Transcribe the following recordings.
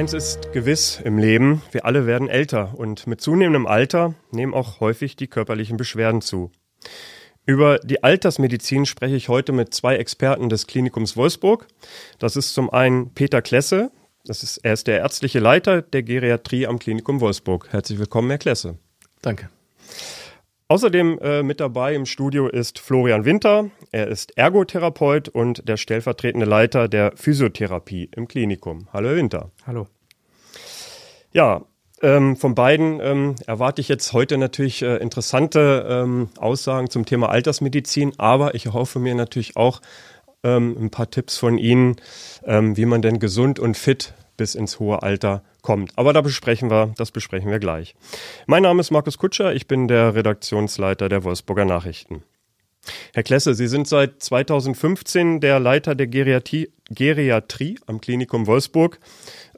Eins ist gewiss im Leben, wir alle werden älter und mit zunehmendem Alter nehmen auch häufig die körperlichen Beschwerden zu. Über die Altersmedizin spreche ich heute mit zwei Experten des Klinikums Wolfsburg. Das ist zum einen Peter Klesse, das ist, er ist der ärztliche Leiter der Geriatrie am Klinikum Wolfsburg. Herzlich willkommen, Herr Klesse. Danke. Außerdem äh, mit dabei im Studio ist Florian Winter. Er ist Ergotherapeut und der stellvertretende Leiter der Physiotherapie im Klinikum. Hallo, Herr Winter. Hallo. Ja, ähm, von beiden ähm, erwarte ich jetzt heute natürlich äh, interessante ähm, Aussagen zum Thema Altersmedizin, aber ich erhoffe mir natürlich auch ähm, ein paar Tipps von Ihnen, ähm, wie man denn gesund und fit bis ins hohe Alter kommt. Aber da besprechen wir, das besprechen wir gleich. Mein Name ist Markus Kutscher, ich bin der Redaktionsleiter der Wolfsburger Nachrichten. Herr Klesse, Sie sind seit 2015 der Leiter der Geriatrie, Geriatrie am Klinikum Wolfsburg.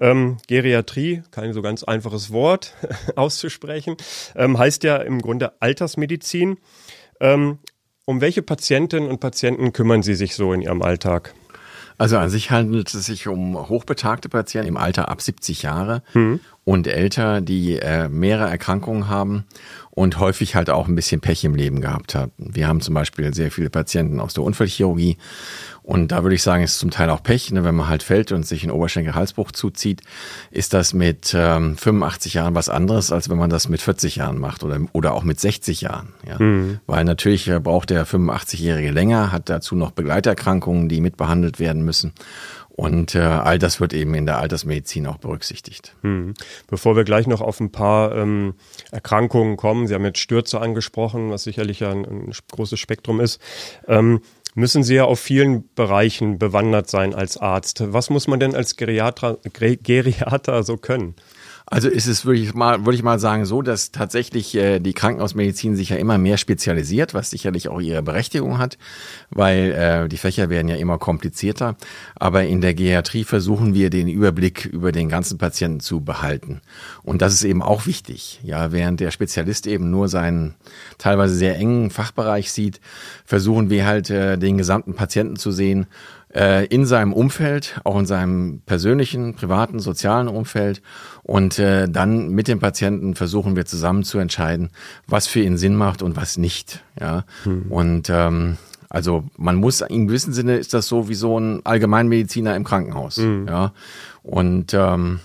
Ähm, Geriatrie, kein so ganz einfaches Wort auszusprechen, ähm, heißt ja im Grunde Altersmedizin. Ähm, um welche Patientinnen und Patienten kümmern Sie sich so in Ihrem Alltag? Also an sich handelt es sich um hochbetagte Patienten im Alter ab 70 Jahre mhm. und älter, die äh, mehrere Erkrankungen haben und häufig halt auch ein bisschen Pech im Leben gehabt haben. Wir haben zum Beispiel sehr viele Patienten aus der Unfallchirurgie und da würde ich sagen, ist zum Teil auch Pech, ne, wenn man halt fällt und sich einen Oberschenkel-Halsbruch zuzieht, ist das mit ähm, 85 Jahren was anderes, als wenn man das mit 40 Jahren macht oder, oder auch mit 60 Jahren. Ja. Mhm. Weil natürlich äh, braucht der 85-Jährige länger, hat dazu noch Begleiterkrankungen, die mitbehandelt werden müssen. Und äh, all das wird eben in der Altersmedizin auch berücksichtigt. Hm. Bevor wir gleich noch auf ein paar ähm, Erkrankungen kommen, Sie haben jetzt Stürze angesprochen, was sicherlich ein, ein großes Spektrum ist. Ähm, müssen Sie ja auf vielen Bereichen bewandert sein als Arzt. Was muss man denn als Geriater, Geriater so können? Also ist es wirklich mal, würde ich mal sagen, so, dass tatsächlich äh, die Krankenhausmedizin sich ja immer mehr spezialisiert, was sicherlich auch ihre Berechtigung hat, weil äh, die Fächer werden ja immer komplizierter. Aber in der Geriatrie versuchen wir den Überblick über den ganzen Patienten zu behalten. Und das ist eben auch wichtig. Ja, während der Spezialist eben nur seinen teilweise sehr engen Fachbereich sieht, versuchen wir halt äh, den gesamten Patienten zu sehen äh, in seinem Umfeld, auch in seinem persönlichen, privaten, sozialen Umfeld. Und äh, dann mit dem Patienten versuchen wir zusammen zu entscheiden, was für ihn Sinn macht und was nicht. Ja. Hm. Und ähm, also man muss in gewissem Sinne ist das so wie so ein Allgemeinmediziner im Krankenhaus. Mhm. Ja. Und ähm,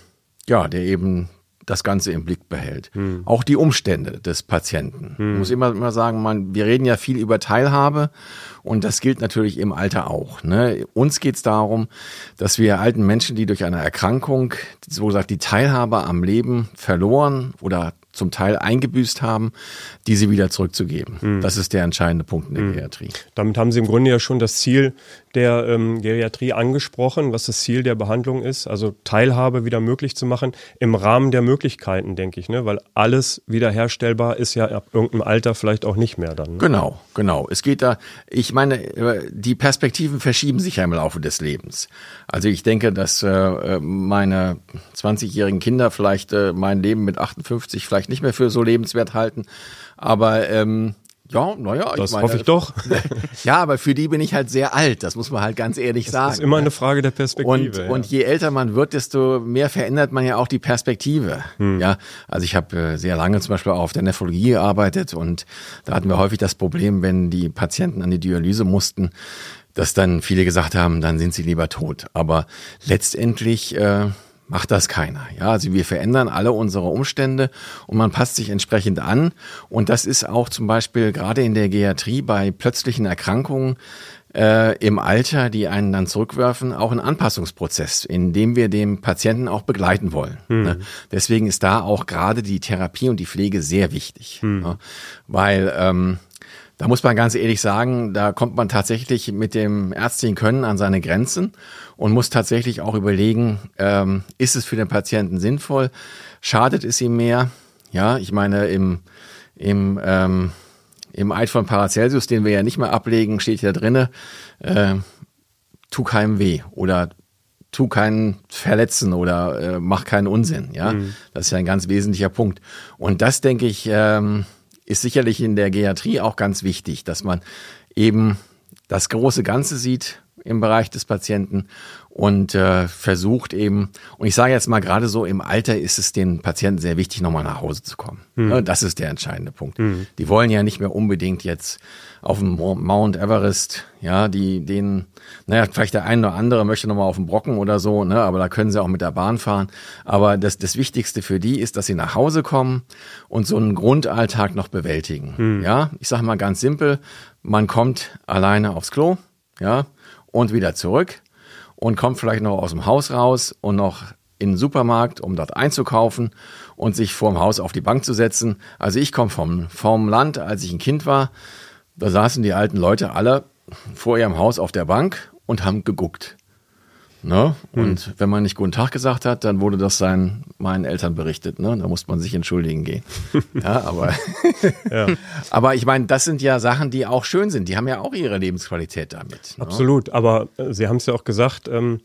ja, der eben das Ganze im Blick behält. Hm. Auch die Umstände des Patienten. Hm. Ich muss immer, immer sagen, man, wir reden ja viel über Teilhabe und das gilt natürlich im Alter auch. Ne? Uns geht es darum, dass wir alten Menschen, die durch eine Erkrankung, so gesagt, die Teilhabe am Leben verloren oder zum Teil eingebüßt haben, diese wieder zurückzugeben. Mhm. Das ist der entscheidende Punkt in der mhm. Geriatrie. Damit haben Sie im Grunde ja schon das Ziel der ähm, Geriatrie angesprochen, was das Ziel der Behandlung ist, also Teilhabe wieder möglich zu machen, im Rahmen der Möglichkeiten, denke ich, ne? weil alles wiederherstellbar ist ja ab irgendeinem Alter vielleicht auch nicht mehr dann. Ne? Genau, genau. Es geht da, ich meine, äh, die Perspektiven verschieben sich ja im Laufe des Lebens. Also ich denke, dass äh, meine 20-jährigen Kinder vielleicht äh, mein Leben mit 58 vielleicht nicht mehr für so lebenswert halten. Aber ähm, ja, naja, ich das meine, hoffe ich doch. ja, aber für die bin ich halt sehr alt, das muss man halt ganz ehrlich das sagen. Das ist immer eine Frage der Perspektive. Und, ja. und je älter man wird, desto mehr verändert man ja auch die Perspektive. Hm. Ja, also ich habe äh, sehr lange zum Beispiel auch auf der Nephrologie gearbeitet und da hatten wir häufig das Problem, wenn die Patienten an die Dialyse mussten, dass dann viele gesagt haben, dann sind sie lieber tot. Aber letztendlich äh, macht das keiner. Ja, also wir verändern alle unsere Umstände und man passt sich entsprechend an. Und das ist auch zum Beispiel gerade in der Geriatrie bei plötzlichen Erkrankungen äh, im Alter, die einen dann zurückwerfen, auch ein Anpassungsprozess, in dem wir den Patienten auch begleiten wollen. Mhm. Ne? Deswegen ist da auch gerade die Therapie und die Pflege sehr wichtig. Mhm. Ne? Weil ähm, da muss man ganz ehrlich sagen, da kommt man tatsächlich mit dem ärztlichen Können an seine Grenzen und muss tatsächlich auch überlegen, ähm, ist es für den Patienten sinnvoll? Schadet es ihm mehr? Ja, ich meine, im, im, ähm, im Eid von Paracelsus, den wir ja nicht mehr ablegen, steht ja drinne, äh, tu keinem weh oder tu keinen verletzen oder äh, mach keinen Unsinn. Ja, mhm. das ist ja ein ganz wesentlicher Punkt. Und das denke ich, ähm, ist sicherlich in der Geriatrie auch ganz wichtig, dass man eben das große Ganze sieht im Bereich des Patienten und äh, versucht eben, und ich sage jetzt mal gerade so, im Alter ist es den Patienten sehr wichtig, nochmal nach Hause zu kommen. Mhm. Das ist der entscheidende Punkt. Mhm. Die wollen ja nicht mehr unbedingt jetzt auf dem Mount Everest, ja, die, den, naja, vielleicht der eine oder andere möchte nochmal auf den Brocken oder so, ne, aber da können sie auch mit der Bahn fahren. Aber das, das Wichtigste für die ist, dass sie nach Hause kommen und so einen Grundalltag noch bewältigen. Mhm. Ja, ich sage mal ganz simpel, man kommt alleine aufs Klo, ja, und wieder zurück und kommt vielleicht noch aus dem Haus raus und noch in den Supermarkt, um dort einzukaufen und sich vorm Haus auf die Bank zu setzen. Also ich komme vom, vom Land, als ich ein Kind war, da saßen die alten Leute alle vor ihrem Haus auf der Bank und haben geguckt. Ne? Und hm. wenn man nicht guten Tag gesagt hat, dann wurde das seinen, meinen Eltern berichtet. Ne? Da musste man sich entschuldigen gehen. ja, aber, ja. aber ich meine, das sind ja Sachen, die auch schön sind. Die haben ja auch ihre Lebensqualität damit. Ne? Absolut. Aber äh, Sie haben es ja auch gesagt, ähm,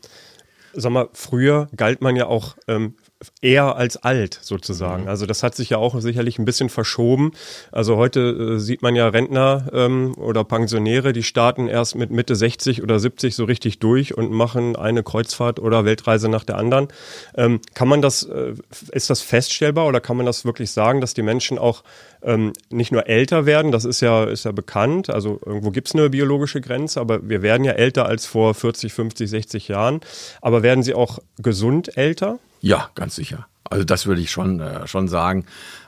sag mal, früher galt man ja auch ähm, eher als alt sozusagen. Mhm. Also das hat sich ja auch sicherlich ein bisschen verschoben. Also heute äh, sieht man ja Rentner ähm, oder Pensionäre, die starten erst mit Mitte 60 oder 70 so richtig durch und machen eine Kreuzfahrt oder Weltreise nach der anderen. Ähm, kann man das, äh, ist das feststellbar oder kann man das wirklich sagen, dass die Menschen auch ähm, nicht nur älter werden, das ist ja, ist ja bekannt, also irgendwo gibt es eine biologische Grenze, aber wir werden ja älter als vor 40, 50, 60 Jahren. Aber werden sie auch gesund älter? Ja, ganz sicher. Also das würde ich schon, äh, schon sagen.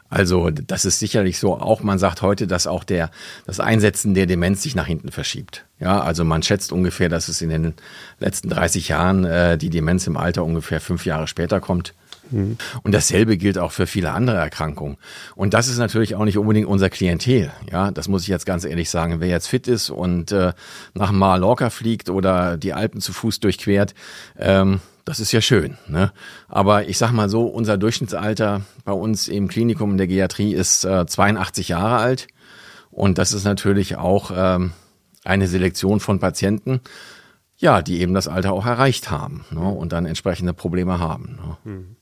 Also das ist sicherlich so. Auch man sagt heute, dass auch der das Einsetzen der Demenz sich nach hinten verschiebt. Ja, also man schätzt ungefähr, dass es in den letzten 30 Jahren äh, die Demenz im Alter ungefähr fünf Jahre später kommt. Mhm. Und dasselbe gilt auch für viele andere Erkrankungen. Und das ist natürlich auch nicht unbedingt unser Klientel. Ja, das muss ich jetzt ganz ehrlich sagen. Wer jetzt fit ist und äh, nach Mallorca fliegt oder die Alpen zu Fuß durchquert, ähm, das ist ja schön. Ne? Aber ich sag mal so, unser Durchschnittsalter bei uns im Klinikum in der Geriatrie ist äh, 82 Jahre alt. Und das ist natürlich auch ähm, eine Selektion von Patienten, ja, die eben das Alter auch erreicht haben ne? und dann entsprechende Probleme haben. Ne? Hm.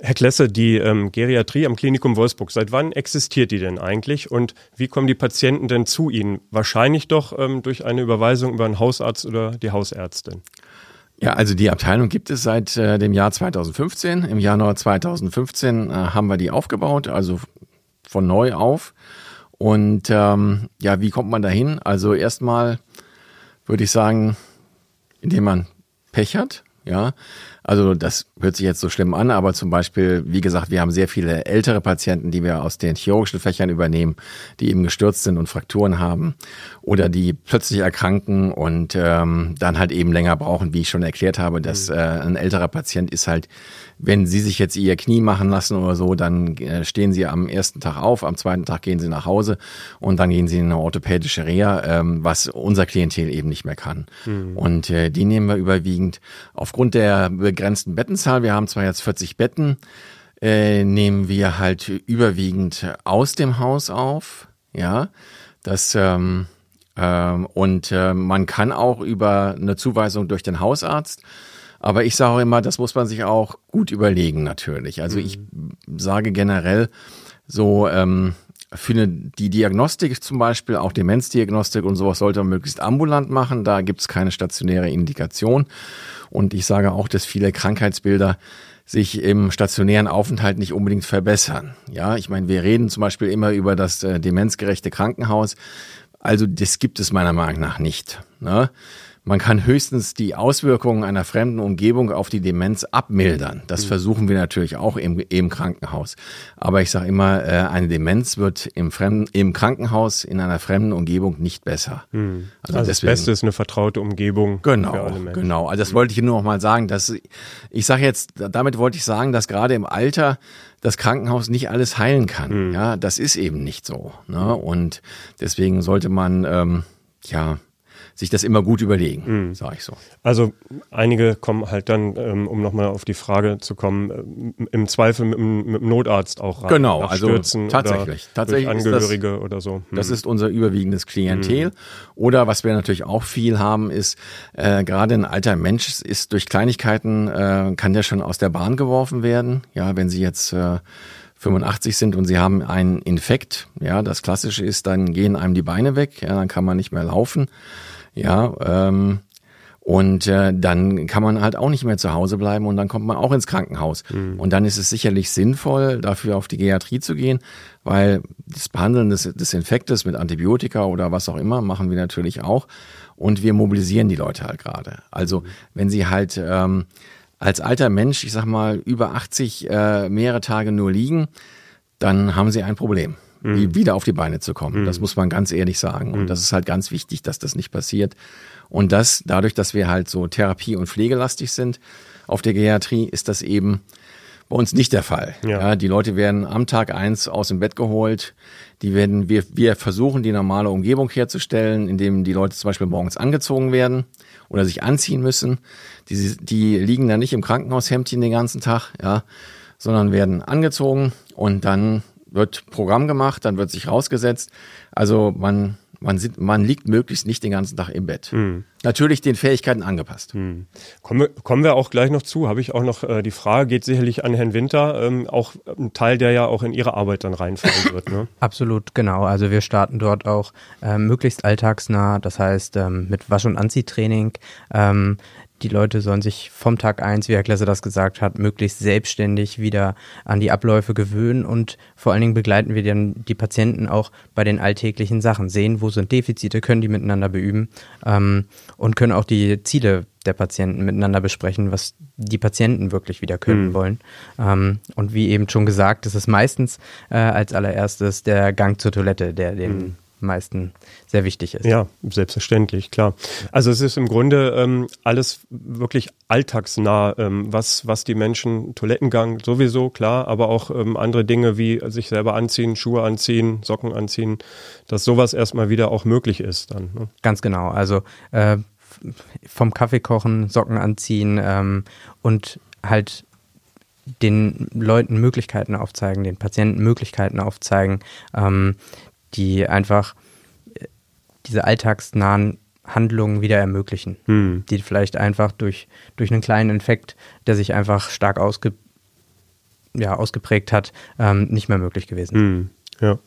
Herr Klesse, die ähm, Geriatrie am Klinikum Wolfsburg, seit wann existiert die denn eigentlich und wie kommen die Patienten denn zu Ihnen? Wahrscheinlich doch ähm, durch eine Überweisung über einen Hausarzt oder die Hausärztin. Ja, also die Abteilung gibt es seit äh, dem Jahr 2015. Im Januar 2015 äh, haben wir die aufgebaut, also von neu auf. Und ähm, ja, wie kommt man dahin? Also erstmal würde ich sagen, indem man Pech hat, ja. Also das hört sich jetzt so schlimm an, aber zum Beispiel, wie gesagt, wir haben sehr viele ältere Patienten, die wir aus den chirurgischen Fächern übernehmen, die eben gestürzt sind und Frakturen haben oder die plötzlich erkranken und ähm, dann halt eben länger brauchen, wie ich schon erklärt habe, dass mhm. äh, ein älterer Patient ist halt wenn Sie sich jetzt Ihr Knie machen lassen oder so, dann äh, stehen Sie am ersten Tag auf, am zweiten Tag gehen Sie nach Hause und dann gehen Sie in eine orthopädische Reha, ähm, was unser Klientel eben nicht mehr kann. Mhm. Und äh, die nehmen wir überwiegend aufgrund der begrenzten Bettenzahl. Wir haben zwar jetzt 40 Betten, äh, nehmen wir halt überwiegend aus dem Haus auf. Ja, das ähm, ähm, und äh, man kann auch über eine Zuweisung durch den Hausarzt aber ich sage immer, das muss man sich auch gut überlegen natürlich. Also mhm. ich sage generell so, ähm, für die Diagnostik zum Beispiel, auch Demenzdiagnostik und sowas sollte man möglichst ambulant machen. Da gibt es keine stationäre Indikation. Und ich sage auch, dass viele Krankheitsbilder sich im stationären Aufenthalt nicht unbedingt verbessern. Ja, ich meine, wir reden zum Beispiel immer über das äh, demenzgerechte Krankenhaus. Also das gibt es meiner Meinung nach nicht. Ne? Man kann höchstens die Auswirkungen einer fremden Umgebung auf die Demenz abmildern. Das mhm. versuchen wir natürlich auch im, im Krankenhaus. Aber ich sage immer, äh, eine Demenz wird im, fremden, im Krankenhaus in einer fremden Umgebung nicht besser. Mhm. Also, also deswegen, das Beste ist eine vertraute Umgebung. Genau, für alle Menschen. genau. Also das mhm. wollte ich nur noch mal sagen. Dass, ich sage jetzt, damit wollte ich sagen, dass gerade im Alter das Krankenhaus nicht alles heilen kann. Mhm. Ja, das ist eben nicht so. Ne? Und deswegen sollte man ähm, ja sich das immer gut überlegen, mhm. sage ich so. Also einige kommen halt dann, ähm, um nochmal auf die Frage zu kommen, äh, im Zweifel mit, mit dem Notarzt auch rein. Genau, also tatsächlich. tatsächlich Angehörige das, oder so. Hm. Das ist unser überwiegendes Klientel. Hm. Oder was wir natürlich auch viel haben, ist, äh, gerade ein alter Mensch ist durch Kleinigkeiten, äh, kann der schon aus der Bahn geworfen werden. Ja, wenn sie jetzt äh, 85 sind und sie haben einen Infekt, ja, das Klassische ist, dann gehen einem die Beine weg, ja, dann kann man nicht mehr laufen. Ja, ähm, Und äh, dann kann man halt auch nicht mehr zu Hause bleiben und dann kommt man auch ins Krankenhaus. Mhm. Und dann ist es sicherlich sinnvoll, dafür auf die Geriatrie zu gehen, weil das Behandeln des, des Infektes mit Antibiotika oder was auch immer machen wir natürlich auch. Und wir mobilisieren die Leute halt gerade. Also wenn sie halt ähm, als alter Mensch, ich sag mal, über 80 äh, mehrere Tage nur liegen, dann haben sie ein Problem mhm. wieder auf die Beine zu kommen. Mhm. Das muss man ganz ehrlich sagen. Und mhm. das ist halt ganz wichtig, dass das nicht passiert. Und das, dadurch, dass wir halt so therapie- und pflegelastig sind auf der Geriatrie, ist das eben bei uns nicht der Fall. Ja. ja. die Leute werden am Tag eins aus dem Bett geholt. Die werden, wir, wir versuchen die normale Umgebung herzustellen, indem die Leute zum Beispiel morgens angezogen werden oder sich anziehen müssen. Die, die liegen dann nicht im Krankenhaushemdchen den ganzen Tag, ja, sondern werden angezogen und dann wird Programm gemacht, dann wird sich rausgesetzt. Also man, man, sieht, man liegt möglichst nicht den ganzen Tag im Bett. Mhm. Natürlich den Fähigkeiten angepasst. Mhm. Kommen, wir, kommen wir auch gleich noch zu. Habe ich auch noch äh, die Frage, geht sicherlich an Herrn Winter, ähm, auch ein Teil, der ja auch in Ihre Arbeit dann reinfallen wird. Ne? Absolut, genau. Also wir starten dort auch äh, möglichst alltagsnah, das heißt ähm, mit Wasch- und Anziehtraining. Ähm, die Leute sollen sich vom Tag eins, wie Herr Klesse das gesagt hat, möglichst selbstständig wieder an die Abläufe gewöhnen und vor allen Dingen begleiten wir dann die Patienten auch bei den alltäglichen Sachen, sehen, wo sind Defizite, können die miteinander beüben ähm, und können auch die Ziele der Patienten miteinander besprechen, was die Patienten wirklich wieder können mhm. wollen. Ähm, und wie eben schon gesagt, ist es meistens äh, als allererstes der Gang zur Toilette, der den mhm meisten sehr wichtig ist. Ja, selbstverständlich, klar. Also es ist im Grunde ähm, alles wirklich alltagsnah, ähm, was, was die Menschen, Toilettengang sowieso, klar, aber auch ähm, andere Dinge wie sich selber anziehen, Schuhe anziehen, Socken anziehen, dass sowas erstmal wieder auch möglich ist dann. Ne? Ganz genau. Also äh, vom Kaffee kochen, Socken anziehen ähm, und halt den Leuten Möglichkeiten aufzeigen, den Patienten Möglichkeiten aufzeigen, ähm, die einfach äh, diese alltagsnahen Handlungen wieder ermöglichen, hm. die vielleicht einfach durch, durch einen kleinen Infekt, der sich einfach stark ausge, ja, ausgeprägt hat, ähm, nicht mehr möglich gewesen sind. Hm. Ja.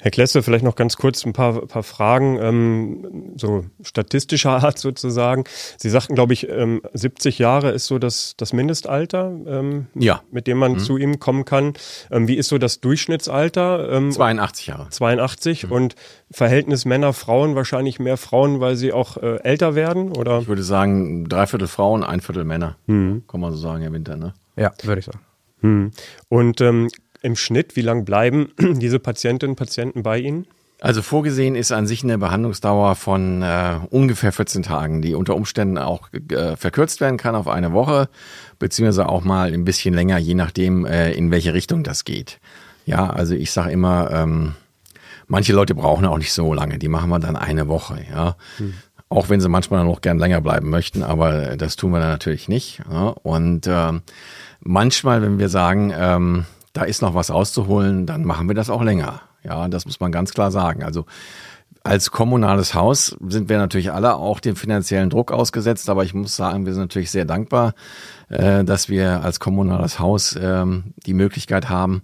Herr Klesse, vielleicht noch ganz kurz ein paar, paar Fragen, ähm, so statistischer Art sozusagen. Sie sagten, glaube ich, ähm, 70 Jahre ist so das, das Mindestalter, ähm, ja. mit dem man mhm. zu ihm kommen kann. Ähm, wie ist so das Durchschnittsalter? Ähm, 82 Jahre. 82 mhm. und Verhältnis Männer, Frauen, wahrscheinlich mehr Frauen, weil sie auch äh, älter werden, oder? Ich würde sagen, drei Viertel Frauen, ein Viertel Männer. Mhm. Kann man so sagen, Herr Winter, ne? Ja, würde ich sagen. Mhm. Und ähm, im Schnitt, wie lange bleiben diese Patientinnen und Patienten bei Ihnen? Also vorgesehen ist an sich eine Behandlungsdauer von äh, ungefähr 14 Tagen, die unter Umständen auch äh, verkürzt werden kann auf eine Woche, beziehungsweise auch mal ein bisschen länger, je nachdem, äh, in welche Richtung das geht. Ja, also ich sage immer, ähm, manche Leute brauchen auch nicht so lange, die machen wir dann eine Woche, ja. Hm. Auch wenn sie manchmal noch gern länger bleiben möchten, aber das tun wir dann natürlich nicht. Ja? Und äh, manchmal, wenn wir sagen, ähm, da ist noch was auszuholen, dann machen wir das auch länger. Ja, das muss man ganz klar sagen. Also als kommunales Haus sind wir natürlich alle auch dem finanziellen Druck ausgesetzt, aber ich muss sagen, wir sind natürlich sehr dankbar, äh, dass wir als kommunales Haus ähm, die Möglichkeit haben,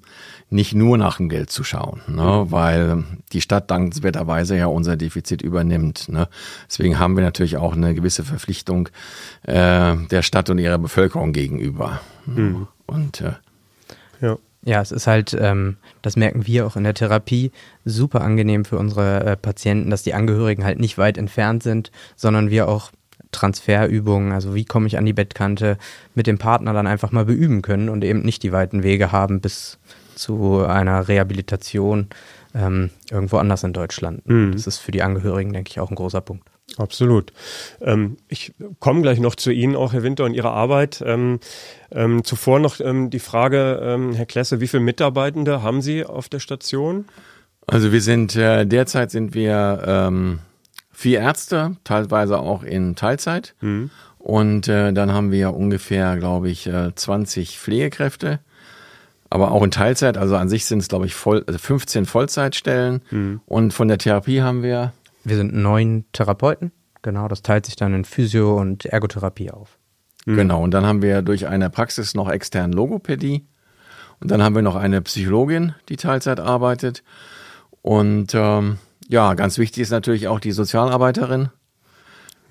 nicht nur nach dem Geld zu schauen, ne, weil die Stadt dankenswerterweise ja unser Defizit übernimmt. Ne. Deswegen haben wir natürlich auch eine gewisse Verpflichtung äh, der Stadt und ihrer Bevölkerung gegenüber. Mhm. Und äh, ja. Ja, es ist halt, ähm, das merken wir auch in der Therapie, super angenehm für unsere äh, Patienten, dass die Angehörigen halt nicht weit entfernt sind, sondern wir auch Transferübungen, also wie komme ich an die Bettkante, mit dem Partner dann einfach mal beüben können und eben nicht die weiten Wege haben bis zu einer Rehabilitation ähm, irgendwo anders in Deutschland. Mhm. Das ist für die Angehörigen, denke ich, auch ein großer Punkt. Absolut. Ähm, ich komme gleich noch zu Ihnen, auch Herr Winter, und Ihrer Arbeit. Ähm, ähm, zuvor noch ähm, die Frage, ähm, Herr Klesse, wie viele Mitarbeitende haben Sie auf der Station? Also wir sind, äh, derzeit sind wir ähm, vier Ärzte, teilweise auch in Teilzeit. Mhm. Und äh, dann haben wir ungefähr, glaube ich, äh, 20 Pflegekräfte aber auch in Teilzeit. Also an sich sind es, glaube ich, voll, also 15 Vollzeitstellen. Mhm. Und von der Therapie haben wir wir sind neun Therapeuten. Genau, das teilt sich dann in Physio- und Ergotherapie auf. Mhm. Genau, und dann haben wir durch eine Praxis noch extern Logopädie. Und dann haben wir noch eine Psychologin, die Teilzeit arbeitet. Und ähm, ja, ganz wichtig ist natürlich auch die Sozialarbeiterin.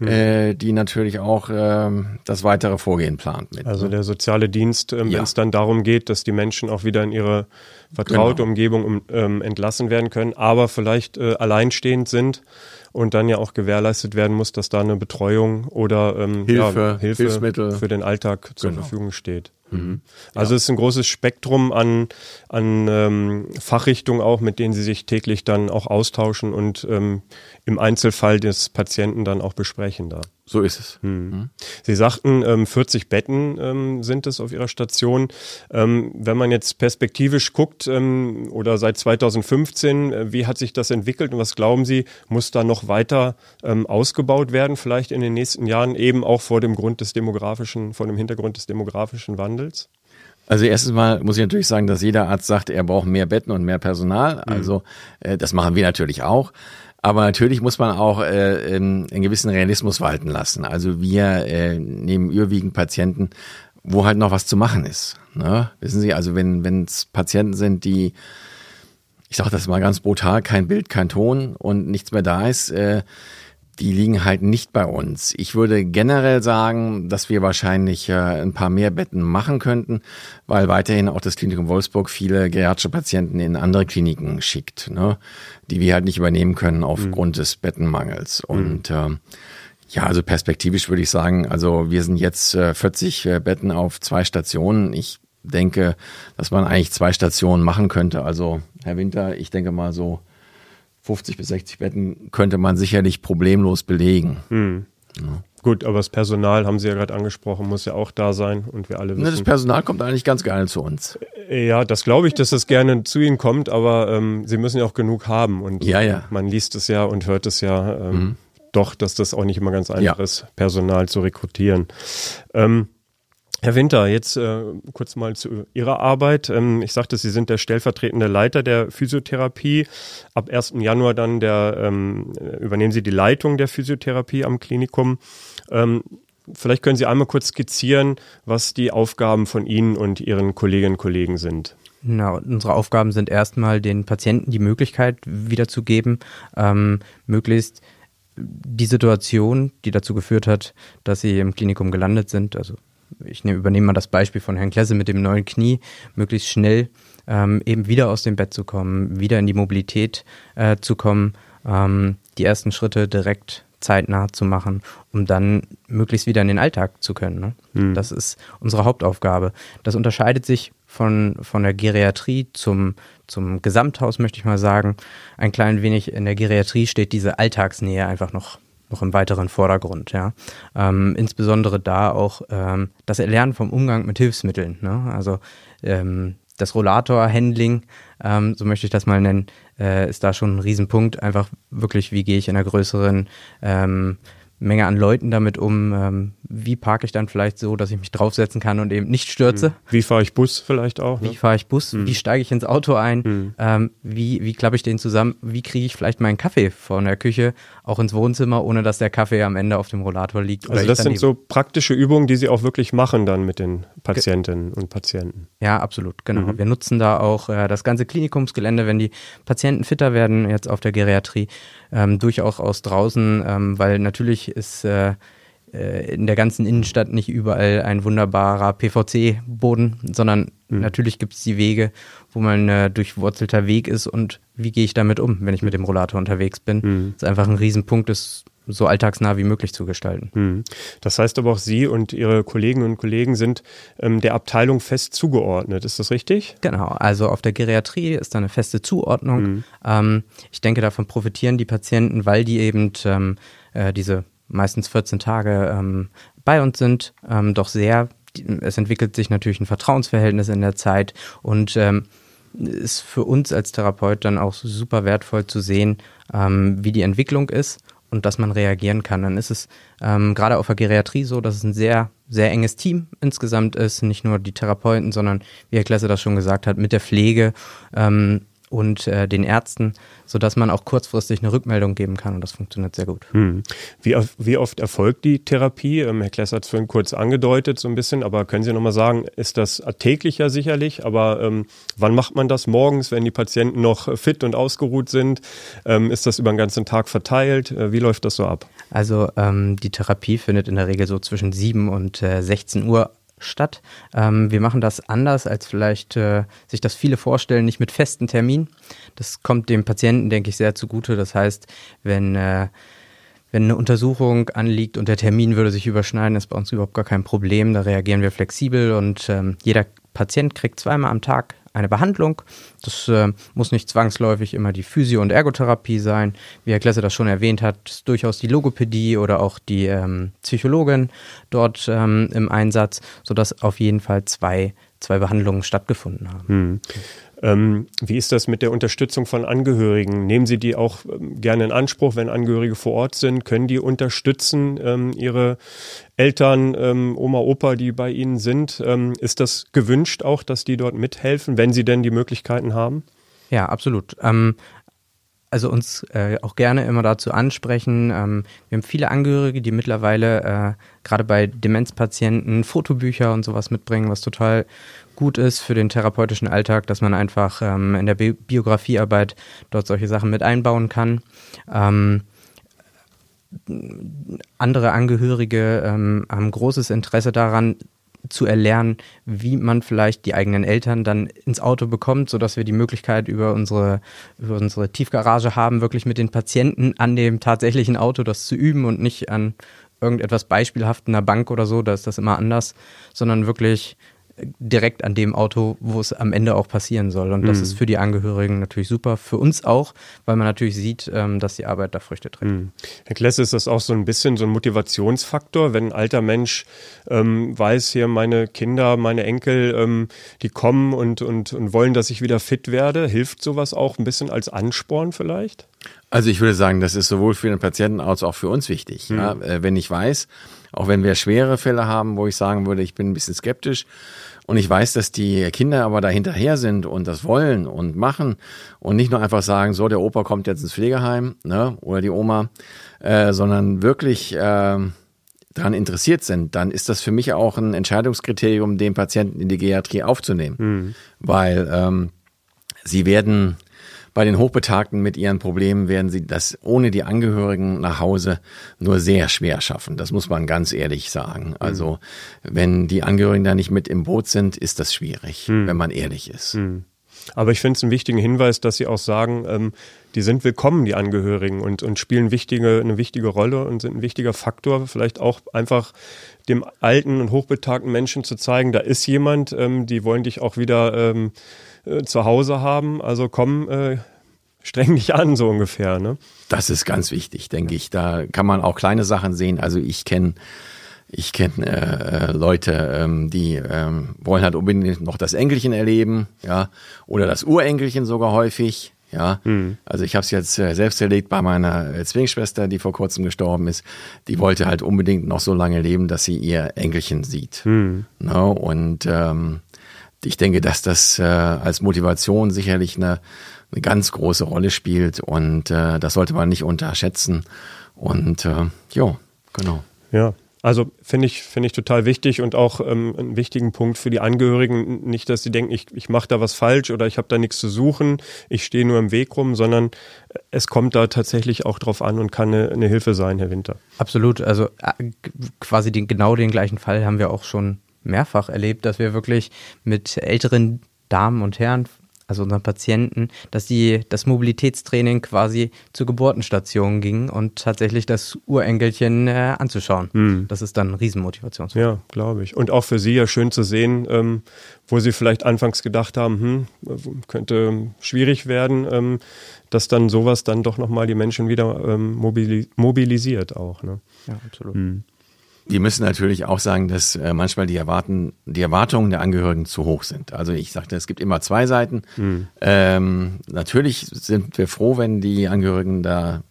Hm. äh, die natürlich auch äh, das weitere Vorgehen plant. Mit, also ne? der soziale Dienst, ähm, ja. wenn es dann darum geht, dass die Menschen auch wieder in ihre vertraute genau. Umgebung um, ähm, entlassen werden können, aber vielleicht äh, alleinstehend sind und dann ja auch gewährleistet werden muss, dass da eine Betreuung oder ähm, Hilfe, ja, Hilfe Hilfsmittel für den Alltag zur genau. Verfügung steht. Mhm. Also ja. es ist ein großes Spektrum an, an ähm, Fachrichtungen auch, mit denen Sie sich täglich dann auch austauschen und ähm, im Einzelfall des Patienten dann auch besprechen da. So ist es. Hm. Mhm. Sie sagten, ähm, 40 Betten ähm, sind es auf Ihrer Station. Ähm, wenn man jetzt perspektivisch guckt ähm, oder seit 2015, äh, wie hat sich das entwickelt und was glauben Sie, muss da noch weiter ähm, ausgebaut werden, vielleicht in den nächsten Jahren, eben auch vor dem Grund des demografischen, vor dem Hintergrund des demografischen Wandels? Also erstens mal muss ich natürlich sagen, dass jeder Arzt sagt, er braucht mehr Betten und mehr Personal. Mhm. Also äh, das machen wir natürlich auch. Aber natürlich muss man auch äh, einen gewissen Realismus walten lassen. Also wir äh, nehmen überwiegend Patienten, wo halt noch was zu machen ist. Ne? Wissen Sie, also wenn wenn es Patienten sind, die, ich sage das mal ganz brutal, kein Bild, kein Ton und nichts mehr da ist, äh, die liegen halt nicht bei uns. Ich würde generell sagen, dass wir wahrscheinlich äh, ein paar mehr Betten machen könnten, weil weiterhin auch das Klinikum Wolfsburg viele geriatrische Patienten in andere Kliniken schickt, ne, die wir halt nicht übernehmen können aufgrund mhm. des Bettenmangels. Mhm. Und äh, ja, also perspektivisch würde ich sagen, also wir sind jetzt äh, 40 äh, Betten auf zwei Stationen. Ich denke, dass man eigentlich zwei Stationen machen könnte. Also Herr Winter, ich denke mal so 50 bis 60 Betten könnte man sicherlich problemlos belegen. Hm. Ja. Gut, aber das Personal, haben Sie ja gerade angesprochen, muss ja auch da sein und wir alle wissen. Das Personal kommt eigentlich ganz gerne zu uns. Äh, ja, das glaube ich, dass das gerne zu Ihnen kommt, aber ähm, Sie müssen ja auch genug haben und ja, ja. man liest es ja und hört es ja ähm, mhm. doch, dass das auch nicht immer ganz einfach ja. ist, Personal zu rekrutieren. Ähm, Herr Winter, jetzt äh, kurz mal zu Ihrer Arbeit. Ähm, ich sagte, Sie sind der stellvertretende Leiter der Physiotherapie. Ab 1. Januar dann der, ähm, übernehmen Sie die Leitung der Physiotherapie am Klinikum. Ähm, vielleicht können Sie einmal kurz skizzieren, was die Aufgaben von Ihnen und Ihren Kolleginnen und Kollegen sind. Genau, unsere Aufgaben sind erstmal den Patienten die Möglichkeit wiederzugeben, ähm, möglichst die Situation, die dazu geführt hat, dass sie im Klinikum gelandet sind, also ich nehm, übernehme mal das Beispiel von Herrn Klesse mit dem neuen Knie, möglichst schnell ähm, eben wieder aus dem Bett zu kommen, wieder in die Mobilität äh, zu kommen, ähm, die ersten Schritte direkt zeitnah zu machen, um dann möglichst wieder in den Alltag zu können. Ne? Mhm. Das ist unsere Hauptaufgabe. Das unterscheidet sich von, von der Geriatrie zum, zum Gesamthaus, möchte ich mal sagen. Ein klein wenig in der Geriatrie steht diese Alltagsnähe einfach noch noch im weiteren Vordergrund, ja. Ähm, insbesondere da auch ähm, das Erlernen vom Umgang mit Hilfsmitteln. Ne? Also ähm, das Rollator-Handling, ähm, so möchte ich das mal nennen, äh, ist da schon ein Riesenpunkt. Einfach wirklich, wie gehe ich in einer größeren ähm, Menge an Leuten damit um. Ähm, wie parke ich dann vielleicht so, dass ich mich draufsetzen kann und eben nicht stürze? Hm. Wie fahre ich Bus vielleicht auch? Ne? Wie fahre ich Bus? Mhm. Wie steige ich ins Auto ein? Mhm. Ähm, wie wie klappe ich den zusammen? Wie kriege ich vielleicht meinen Kaffee von der Küche auch ins Wohnzimmer, ohne dass der Kaffee am Ende auf dem Rollator liegt? also das sind so praktische Übungen, die Sie auch wirklich machen dann mit den Patientinnen Ge und Patienten. Ja, absolut, genau. Mhm. Wir nutzen da auch äh, das ganze Klinikumsgelände, wenn die Patienten fitter werden jetzt auf der Geriatrie, ähm, durchaus aus draußen, ähm, weil natürlich ist äh, in der ganzen Innenstadt nicht überall ein wunderbarer PVC-Boden, sondern mhm. natürlich gibt es die Wege, wo man äh, durchwurzelter Weg ist und wie gehe ich damit um, wenn ich mit dem Rollator unterwegs bin. Mhm. Das ist einfach ein Riesenpunkt, das so alltagsnah wie möglich zu gestalten. Mhm. Das heißt aber auch Sie und Ihre Kolleginnen und Kollegen sind ähm, der Abteilung fest zugeordnet. Ist das richtig? Genau. Also auf der Geriatrie ist da eine feste Zuordnung. Mhm. Ähm, ich denke, davon profitieren die Patienten, weil die eben ähm, äh, diese meistens 14 Tage ähm, bei uns sind, ähm, doch sehr. Es entwickelt sich natürlich ein Vertrauensverhältnis in der Zeit und ähm, ist für uns als Therapeut dann auch super wertvoll zu sehen, ähm, wie die Entwicklung ist und dass man reagieren kann. Dann ist es ähm, gerade auf der Geriatrie so, dass es ein sehr, sehr enges Team insgesamt ist. Nicht nur die Therapeuten, sondern, wie Herr Klasse das schon gesagt hat, mit der Pflege ähm, und äh, den Ärzten, sodass man auch kurzfristig eine Rückmeldung geben kann und das funktioniert sehr gut. Hm. Wie, wie oft erfolgt die Therapie? Ähm, Herr Kless hat es vorhin kurz angedeutet, so ein bisschen, aber können Sie nochmal sagen, ist das täglicher sicherlich, aber ähm, wann macht man das morgens, wenn die Patienten noch fit und ausgeruht sind? Ähm, ist das über den ganzen Tag verteilt? Äh, wie läuft das so ab? Also ähm, die Therapie findet in der Regel so zwischen 7 und äh, 16 Uhr statt. Ähm, wir machen das anders, als vielleicht äh, sich das viele vorstellen, nicht mit festen Terminen. Das kommt dem Patienten, denke ich, sehr zugute. Das heißt, wenn, äh, wenn eine Untersuchung anliegt und der Termin würde sich überschneiden, ist bei uns überhaupt gar kein Problem. Da reagieren wir flexibel und ähm, jeder Patient kriegt zweimal am Tag eine Behandlung. Das äh, muss nicht zwangsläufig immer die Physio- und Ergotherapie sein. Wie Herr Klesse das schon erwähnt hat, ist durchaus die Logopädie oder auch die ähm, Psychologin dort ähm, im Einsatz, sodass auf jeden Fall zwei, zwei Behandlungen stattgefunden haben. Hm. Ähm, wie ist das mit der Unterstützung von Angehörigen? Nehmen Sie die auch ähm, gerne in Anspruch, wenn Angehörige vor Ort sind? Können die unterstützen, ähm, ihre Eltern, ähm, Oma, Opa, die bei Ihnen sind? Ähm, ist das gewünscht auch, dass die dort mithelfen, wenn sie denn die Möglichkeiten haben? Ja, absolut. Ähm, also uns äh, auch gerne immer dazu ansprechen. Ähm, wir haben viele Angehörige, die mittlerweile äh, gerade bei Demenzpatienten Fotobücher und sowas mitbringen, was total gut ist für den therapeutischen Alltag, dass man einfach ähm, in der Bi Biografiearbeit dort solche Sachen mit einbauen kann. Ähm, andere Angehörige ähm, haben großes Interesse daran, zu erlernen, wie man vielleicht die eigenen Eltern dann ins Auto bekommt, sodass wir die Möglichkeit über unsere, über unsere Tiefgarage haben, wirklich mit den Patienten an dem tatsächlichen Auto das zu üben und nicht an irgendetwas beispielhaft in der Bank oder so, da ist das immer anders, sondern wirklich direkt an dem Auto, wo es am Ende auch passieren soll. Und das mhm. ist für die Angehörigen natürlich super, für uns auch, weil man natürlich sieht, ähm, dass die Arbeit da Früchte trägt. Mhm. Herr Klesse, ist das auch so ein bisschen so ein Motivationsfaktor, wenn ein alter Mensch ähm, weiß, hier meine Kinder, meine Enkel, ähm, die kommen und, und, und wollen, dass ich wieder fit werde? Hilft sowas auch ein bisschen als Ansporn vielleicht? Also ich würde sagen, das ist sowohl für den Patienten als auch für uns wichtig. Mhm. Ja, äh, wenn ich weiß, auch wenn wir schwere Fälle haben, wo ich sagen würde, ich bin ein bisschen skeptisch und ich weiß, dass die Kinder aber da hinterher sind und das wollen und machen und nicht nur einfach sagen, so, der Opa kommt jetzt ins Pflegeheim ne, oder die Oma, äh, sondern wirklich äh, daran interessiert sind, dann ist das für mich auch ein Entscheidungskriterium, den Patienten in die Geriatrie aufzunehmen. Mhm. Weil ähm, sie werden bei den Hochbetagten mit ihren Problemen werden sie das ohne die Angehörigen nach Hause nur sehr schwer schaffen. Das muss man ganz ehrlich sagen. Mhm. Also wenn die Angehörigen da nicht mit im Boot sind, ist das schwierig, mhm. wenn man ehrlich ist. Mhm. Aber ich finde es einen wichtigen Hinweis, dass Sie auch sagen, ähm, die sind willkommen, die Angehörigen, und, und spielen wichtige, eine wichtige Rolle und sind ein wichtiger Faktor, vielleicht auch einfach dem alten und hochbetagten Menschen zu zeigen, da ist jemand, ähm, die wollen dich auch wieder ähm, äh, zu Hause haben. Also komm, äh, streng dich an, so ungefähr. Ne? Das ist ganz wichtig, denke ich. Da kann man auch kleine Sachen sehen. Also ich kenne ich kenne äh, äh, Leute, ähm, die ähm, wollen halt unbedingt noch das Enkelchen erleben, ja, oder das Urenkelchen sogar häufig, ja. Hm. Also ich habe es jetzt äh, selbst erlebt bei meiner äh, Zwillingsschwester, die vor kurzem gestorben ist. Die wollte halt unbedingt noch so lange leben, dass sie ihr Enkelchen sieht. Hm. No, ne? und ähm, ich denke, dass das äh, als Motivation sicherlich eine, eine ganz große Rolle spielt und äh, das sollte man nicht unterschätzen. Und äh, ja, genau. Ja, also finde ich, finde ich total wichtig und auch ähm, einen wichtigen Punkt für die Angehörigen. Nicht, dass sie denken, ich, ich mache da was falsch oder ich habe da nichts zu suchen, ich stehe nur im Weg rum, sondern es kommt da tatsächlich auch drauf an und kann eine, eine Hilfe sein, Herr Winter. Absolut. Also äh, quasi den, genau den gleichen Fall haben wir auch schon mehrfach erlebt, dass wir wirklich mit älteren Damen und Herren, also unseren Patienten, dass die das Mobilitätstraining quasi zur Geburtenstation ging und tatsächlich das Urenkelchen äh, anzuschauen. Hm. Das ist dann ein Riesenmotivation. Ja, glaube ich. Und auch für Sie ja schön zu sehen, ähm, wo Sie vielleicht anfangs gedacht haben, hm, könnte schwierig werden, ähm, dass dann sowas dann doch nochmal die Menschen wieder ähm, mobilisiert auch. Ne? Ja, absolut. Hm. Die müssen natürlich auch sagen, dass äh, manchmal die, Erwarten, die Erwartungen der Angehörigen zu hoch sind. Also ich sagte, es gibt immer zwei Seiten. Mhm. Ähm, natürlich sind wir froh, wenn die Angehörigen da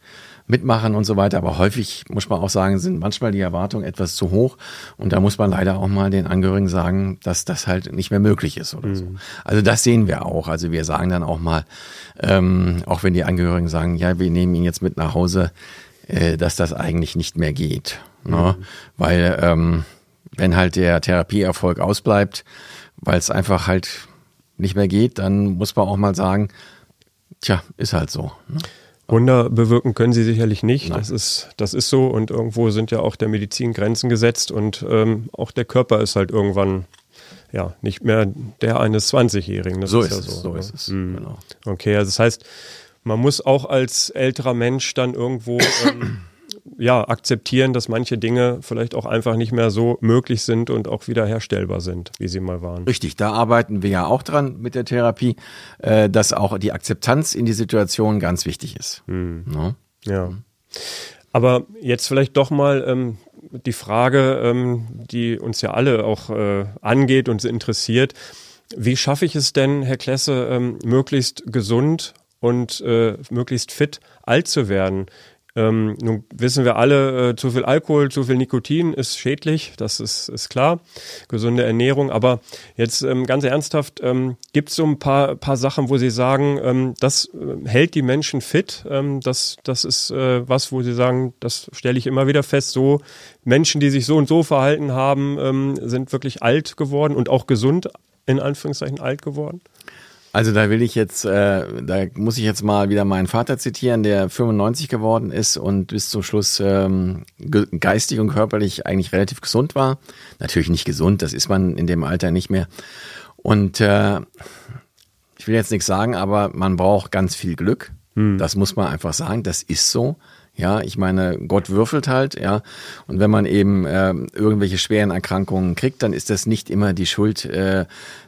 mitmachen und so weiter. Aber häufig muss man auch sagen, sind manchmal die Erwartungen etwas zu hoch. Und da muss man leider auch mal den Angehörigen sagen, dass das halt nicht mehr möglich ist oder mhm. so. Also das sehen wir auch. Also wir sagen dann auch mal, ähm, auch wenn die Angehörigen sagen, ja, wir nehmen ihn jetzt mit nach Hause, äh, dass das eigentlich nicht mehr geht. Ne? Mhm. Ne? Weil ähm, wenn halt der Therapieerfolg ausbleibt, weil es einfach halt nicht mehr geht, dann muss man auch mal sagen, tja, ist halt so. Ne? Wunder bewirken können sie sicherlich nicht. Das ist, das ist so und irgendwo sind ja auch der Medizin Grenzen gesetzt und ähm, auch der Körper ist halt irgendwann ja nicht mehr der eines 20-Jährigen. So ist, ist, es, so. so ist es. Mhm. Genau. Okay, also das heißt, man muss auch als älterer Mensch dann irgendwo ähm, ja, akzeptieren, dass manche Dinge vielleicht auch einfach nicht mehr so möglich sind und auch wiederherstellbar sind, wie sie mal waren. Richtig, da arbeiten wir ja auch dran mit der Therapie, äh, dass auch die Akzeptanz in die Situation ganz wichtig ist. Hm. No? Ja. Aber jetzt vielleicht doch mal ähm, die Frage, ähm, die uns ja alle auch äh, angeht und interessiert. Wie schaffe ich es denn, Herr Klesse, ähm, möglichst gesund und äh, möglichst fit alt zu werden? Ähm, nun wissen wir alle, äh, zu viel Alkohol, zu viel Nikotin ist schädlich, das ist, ist klar. Gesunde Ernährung. Aber jetzt ähm, ganz ernsthaft, ähm, gibt es so ein paar, paar Sachen, wo Sie sagen, ähm, das äh, hält die Menschen fit? Ähm, das, das ist äh, was, wo Sie sagen, das stelle ich immer wieder fest, so Menschen, die sich so und so verhalten haben, ähm, sind wirklich alt geworden und auch gesund, in Anführungszeichen alt geworden? Also da will ich jetzt, äh, da muss ich jetzt mal wieder meinen Vater zitieren, der 95 geworden ist und bis zum Schluss ähm, geistig und körperlich eigentlich relativ gesund war. Natürlich nicht gesund, das ist man in dem Alter nicht mehr. Und äh, ich will jetzt nichts sagen, aber man braucht ganz viel Glück. Hm. Das muss man einfach sagen, das ist so. Ja, ich meine, Gott würfelt halt, ja. Und wenn man eben äh, irgendwelche schweren Erkrankungen kriegt, dann ist das nicht immer die Schuld äh,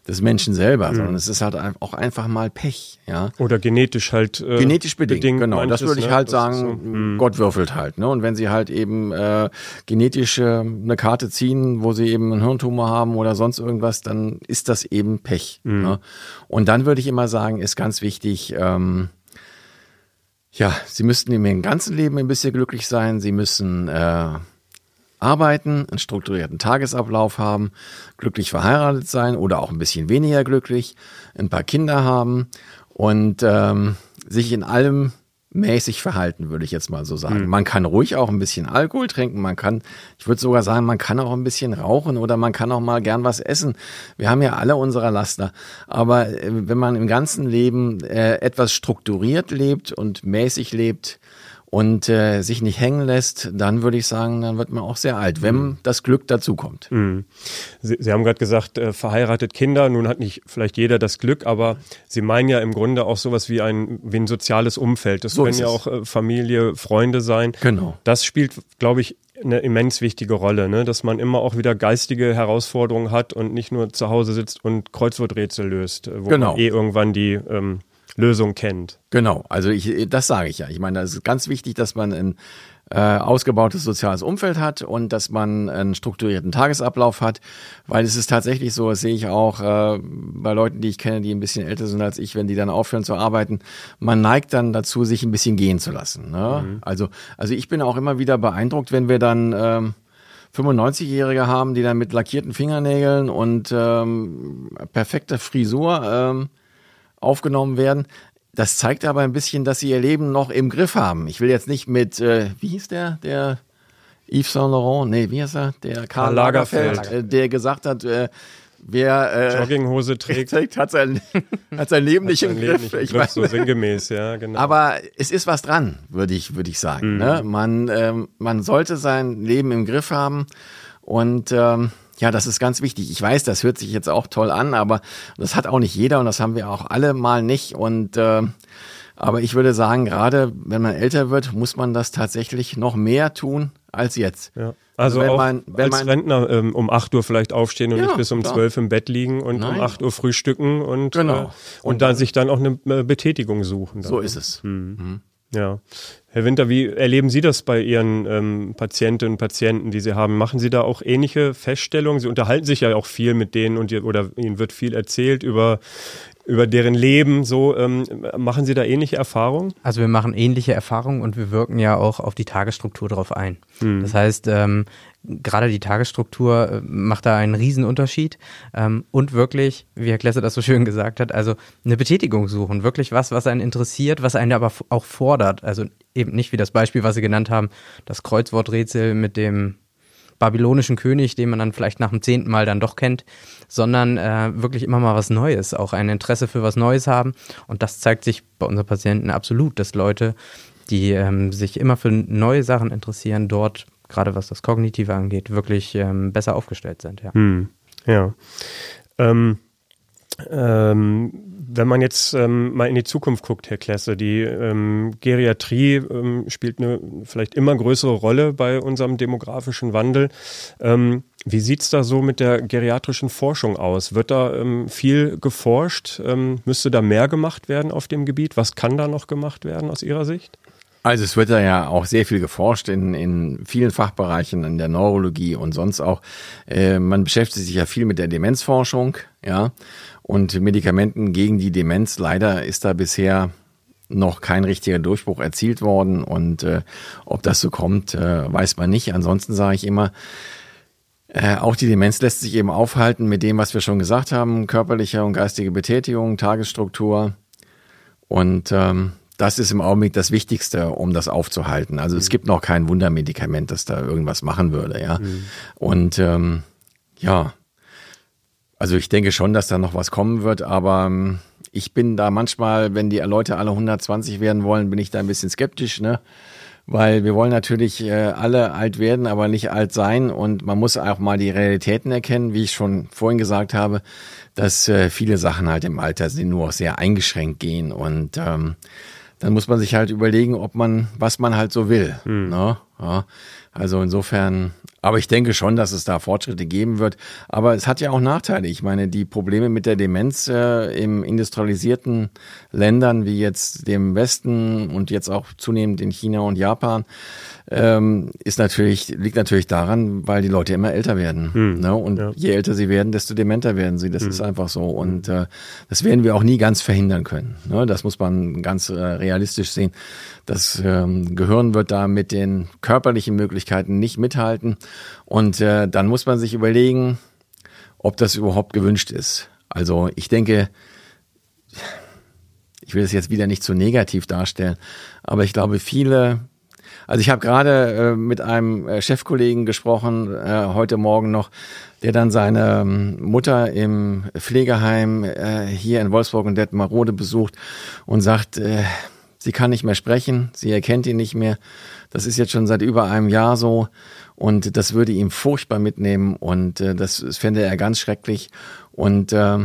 des Menschen selber, mhm. sondern es ist halt auch einfach mal Pech, ja. Oder genetisch halt. Äh, genetisch bedingt, bedingt genau. Manches, das würde ich ne? halt sagen, so, hm. Gott würfelt halt, ne. Und wenn sie halt eben äh, genetisch äh, eine Karte ziehen, wo sie eben einen Hirntumor haben oder sonst irgendwas, dann ist das eben Pech. Mhm. Ne? Und dann würde ich immer sagen, ist ganz wichtig, ähm, ja, sie müssten in ihrem ganzen Leben ein bisschen glücklich sein. Sie müssen äh, arbeiten, einen strukturierten Tagesablauf haben, glücklich verheiratet sein oder auch ein bisschen weniger glücklich, ein paar Kinder haben und ähm, sich in allem mäßig verhalten, würde ich jetzt mal so sagen. Mhm. Man kann ruhig auch ein bisschen Alkohol trinken, man kann, ich würde sogar sagen, man kann auch ein bisschen rauchen oder man kann auch mal gern was essen. Wir haben ja alle unsere Laster. Aber äh, wenn man im ganzen Leben äh, etwas strukturiert lebt und mäßig lebt, und äh, sich nicht hängen lässt, dann würde ich sagen, dann wird man auch sehr alt, wenn mhm. das Glück dazu kommt. Mhm. Sie, Sie, haben gerade gesagt, äh, verheiratet Kinder. Nun hat nicht vielleicht jeder das Glück, aber Sie meinen ja im Grunde auch sowas wie ein, wie ein soziales Umfeld. Das so können ja auch äh, Familie, Freunde sein. Genau. Das spielt, glaube ich, eine immens wichtige Rolle, ne? dass man immer auch wieder geistige Herausforderungen hat und nicht nur zu Hause sitzt und Kreuzworträtsel löst, wo genau. man eh irgendwann die ähm, Lösung kennt. Genau, also ich, das sage ich ja. Ich meine, das ist ganz wichtig, dass man ein äh, ausgebautes soziales Umfeld hat und dass man einen strukturierten Tagesablauf hat, weil es ist tatsächlich so, das sehe ich auch äh, bei Leuten, die ich kenne, die ein bisschen älter sind als ich, wenn die dann aufhören zu arbeiten, man neigt dann dazu, sich ein bisschen gehen zu lassen. Ne? Mhm. Also, also ich bin auch immer wieder beeindruckt, wenn wir dann ähm, 95-Jährige haben, die dann mit lackierten Fingernägeln und ähm, perfekter Frisur ähm, aufgenommen werden. Das zeigt aber ein bisschen, dass sie ihr Leben noch im Griff haben. Ich will jetzt nicht mit, äh, wie hieß der, der Yves Saint Laurent, nee, wie heißt er? Der Karl Lagerfeld, Lagerfeld. Äh, der gesagt hat, äh, wer äh, Jogginghose trägt, trägt hat, sein, hat sein Leben nicht im Griff. Nicht im ich Griff, so sinngemäß, ja, genau. Aber es ist was dran, würde ich, würde ich sagen. Mhm. Ne? Man, ähm, man sollte sein Leben im Griff haben und ähm, ja, das ist ganz wichtig. Ich weiß, das hört sich jetzt auch toll an, aber das hat auch nicht jeder und das haben wir auch alle mal nicht. Und äh, aber ich würde sagen, gerade wenn man älter wird, muss man das tatsächlich noch mehr tun als jetzt. Ja. Also, also man, wenn als man, Rentner ähm, um 8 Uhr vielleicht aufstehen und ja, nicht bis um klar. 12 im Bett liegen und Nein. um 8 Uhr frühstücken und, genau. äh, und, und dann, sich dann auch eine äh, Betätigung suchen. Dann. So ist es. Hm. Mhm. Ja. Herr Winter, wie erleben Sie das bei Ihren ähm, Patientinnen und Patienten, die Sie haben? Machen Sie da auch ähnliche Feststellungen? Sie unterhalten sich ja auch viel mit denen und oder Ihnen wird viel erzählt über über deren Leben so. Ähm, machen Sie da ähnliche Erfahrungen? Also wir machen ähnliche Erfahrungen und wir wirken ja auch auf die Tagesstruktur drauf ein. Hm. Das heißt, ähm, gerade die Tagesstruktur äh, macht da einen Riesenunterschied ähm, und wirklich, wie Herr Klesse das so schön gesagt hat, also eine Betätigung suchen, wirklich was, was einen interessiert, was einen aber auch fordert. Also eben nicht wie das Beispiel, was Sie genannt haben, das Kreuzworträtsel mit dem babylonischen König, den man dann vielleicht nach dem zehnten Mal dann doch kennt, sondern äh, wirklich immer mal was Neues, auch ein Interesse für was Neues haben. Und das zeigt sich bei unseren Patienten absolut, dass Leute, die ähm, sich immer für neue Sachen interessieren, dort, gerade was das Kognitive angeht, wirklich ähm, besser aufgestellt sind. Ja. Hm, ja. Ähm, ähm, wenn man jetzt ähm, mal in die Zukunft guckt, Herr Klesse, die ähm, Geriatrie ähm, spielt eine vielleicht immer größere Rolle bei unserem demografischen Wandel. Ähm, wie sieht's da so mit der geriatrischen Forschung aus? Wird da ähm, viel geforscht? müsste da mehr gemacht werden auf dem Gebiet? Was kann da noch gemacht werden aus Ihrer Sicht? Also es wird da ja auch sehr viel geforscht in, in vielen Fachbereichen, in der Neurologie und sonst auch. Äh, man beschäftigt sich ja viel mit der Demenzforschung, ja und Medikamenten gegen die Demenz. Leider ist da bisher noch kein richtiger Durchbruch erzielt worden und äh, ob das so kommt, äh, weiß man nicht. Ansonsten sage ich immer, äh, auch die Demenz lässt sich eben aufhalten mit dem, was wir schon gesagt haben, körperliche und geistige Betätigung, Tagesstruktur und ähm, das ist im Augenblick das Wichtigste, um das aufzuhalten. Also es mhm. gibt noch kein Wundermedikament, das da irgendwas machen würde, ja. Mhm. Und ähm, ja, also ich denke schon, dass da noch was kommen wird, aber ähm, ich bin da manchmal, wenn die Leute alle 120 werden wollen, bin ich da ein bisschen skeptisch, ne? Weil wir wollen natürlich äh, alle alt werden, aber nicht alt sein und man muss auch mal die Realitäten erkennen, wie ich schon vorhin gesagt habe, dass äh, viele Sachen halt im Alter sind nur auch sehr eingeschränkt gehen und ähm, dann muss man sich halt überlegen, ob man, was man halt so will. Hm. Ne? Ja, also insofern aber ich denke schon, dass es da Fortschritte geben wird. Aber es hat ja auch Nachteile. Ich meine, die Probleme mit der Demenz äh, im industrialisierten Ländern wie jetzt dem Westen und jetzt auch zunehmend in China und Japan, ähm, ist natürlich, liegt natürlich daran, weil die Leute immer älter werden. Hm. Ne? Und ja. je älter sie werden, desto dementer werden sie. Das hm. ist einfach so. Und äh, das werden wir auch nie ganz verhindern können. Ne? Das muss man ganz äh, realistisch sehen. Das ähm, Gehirn wird da mit den körperlichen Möglichkeiten nicht mithalten. Und äh, dann muss man sich überlegen, ob das überhaupt gewünscht ist. Also ich denke, ich will es jetzt wieder nicht zu negativ darstellen, aber ich glaube, viele also ich habe gerade äh, mit einem äh, Chefkollegen gesprochen, äh, heute Morgen noch, der dann seine ähm, Mutter im Pflegeheim äh, hier in Wolfsburg und Detmarode besucht und sagt, äh, sie kann nicht mehr sprechen, sie erkennt ihn nicht mehr. Das ist jetzt schon seit über einem Jahr so und das würde ihm furchtbar mitnehmen und äh, das, das fände er ganz schrecklich. Und äh,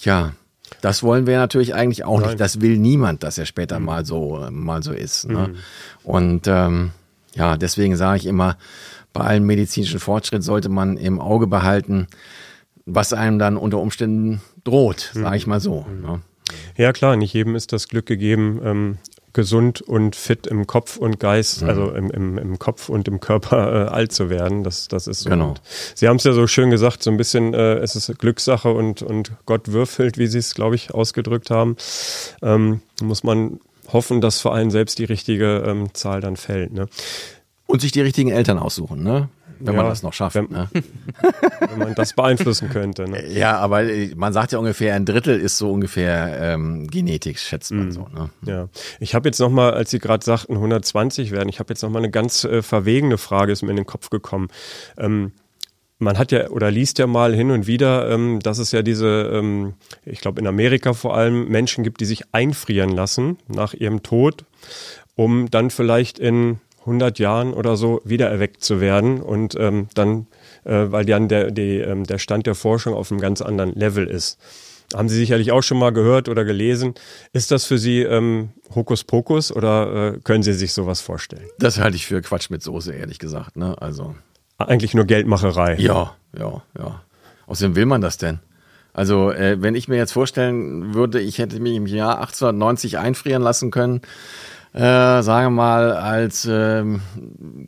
ja, das wollen wir natürlich eigentlich auch Nein. nicht. Das will niemand, dass er später mhm. mal so mal so ist. Ne? Mhm. Und ähm, ja, deswegen sage ich immer, bei allem medizinischen Fortschritt sollte man im Auge behalten, was einem dann unter Umständen droht, sage ich mal so. Mhm. Ne? Ja klar, nicht jedem ist das Glück gegeben, ähm, gesund und fit im Kopf und Geist, mhm. also im, im, im Kopf und im Körper äh, alt zu werden. Das, das ist so. Genau. Und Sie haben es ja so schön gesagt, so ein bisschen, äh, es ist Glückssache und, und Gott würfelt, wie Sie es, glaube ich, ausgedrückt haben. Ähm, muss man hoffen, dass vor allem selbst die richtige ähm, Zahl dann fällt. Ne? Und sich die richtigen Eltern aussuchen, ne? Wenn ja, man das noch schafft. Wenn, ne? wenn man das beeinflussen könnte. Ne? Ja, aber man sagt ja ungefähr, ein Drittel ist so ungefähr ähm, Genetik, schätzt man mm. so. Ne? Ja, ich habe jetzt noch mal, als Sie gerade sagten, 120 werden, ich habe jetzt noch mal eine ganz äh, verwegene Frage, ist mir in den Kopf gekommen. Ähm, man hat ja oder liest ja mal hin und wieder, ähm, dass es ja diese, ähm, ich glaube in Amerika vor allem, Menschen gibt, die sich einfrieren lassen nach ihrem Tod, um dann vielleicht in 100 Jahren oder so wiedererweckt zu werden und ähm, dann, äh, weil dann der, die, ähm, der Stand der Forschung auf einem ganz anderen Level ist. Haben Sie sicherlich auch schon mal gehört oder gelesen. Ist das für Sie ähm, Hokuspokus oder äh, können Sie sich sowas vorstellen? Das halte ich für Quatsch mit Soße, ehrlich gesagt. Ne? Also eigentlich nur Geldmacherei. Ja, ja, ja. Außerdem will man das denn? Also äh, wenn ich mir jetzt vorstellen würde, ich hätte mich im Jahr 1890 einfrieren lassen können, äh, sagen wir mal, als äh,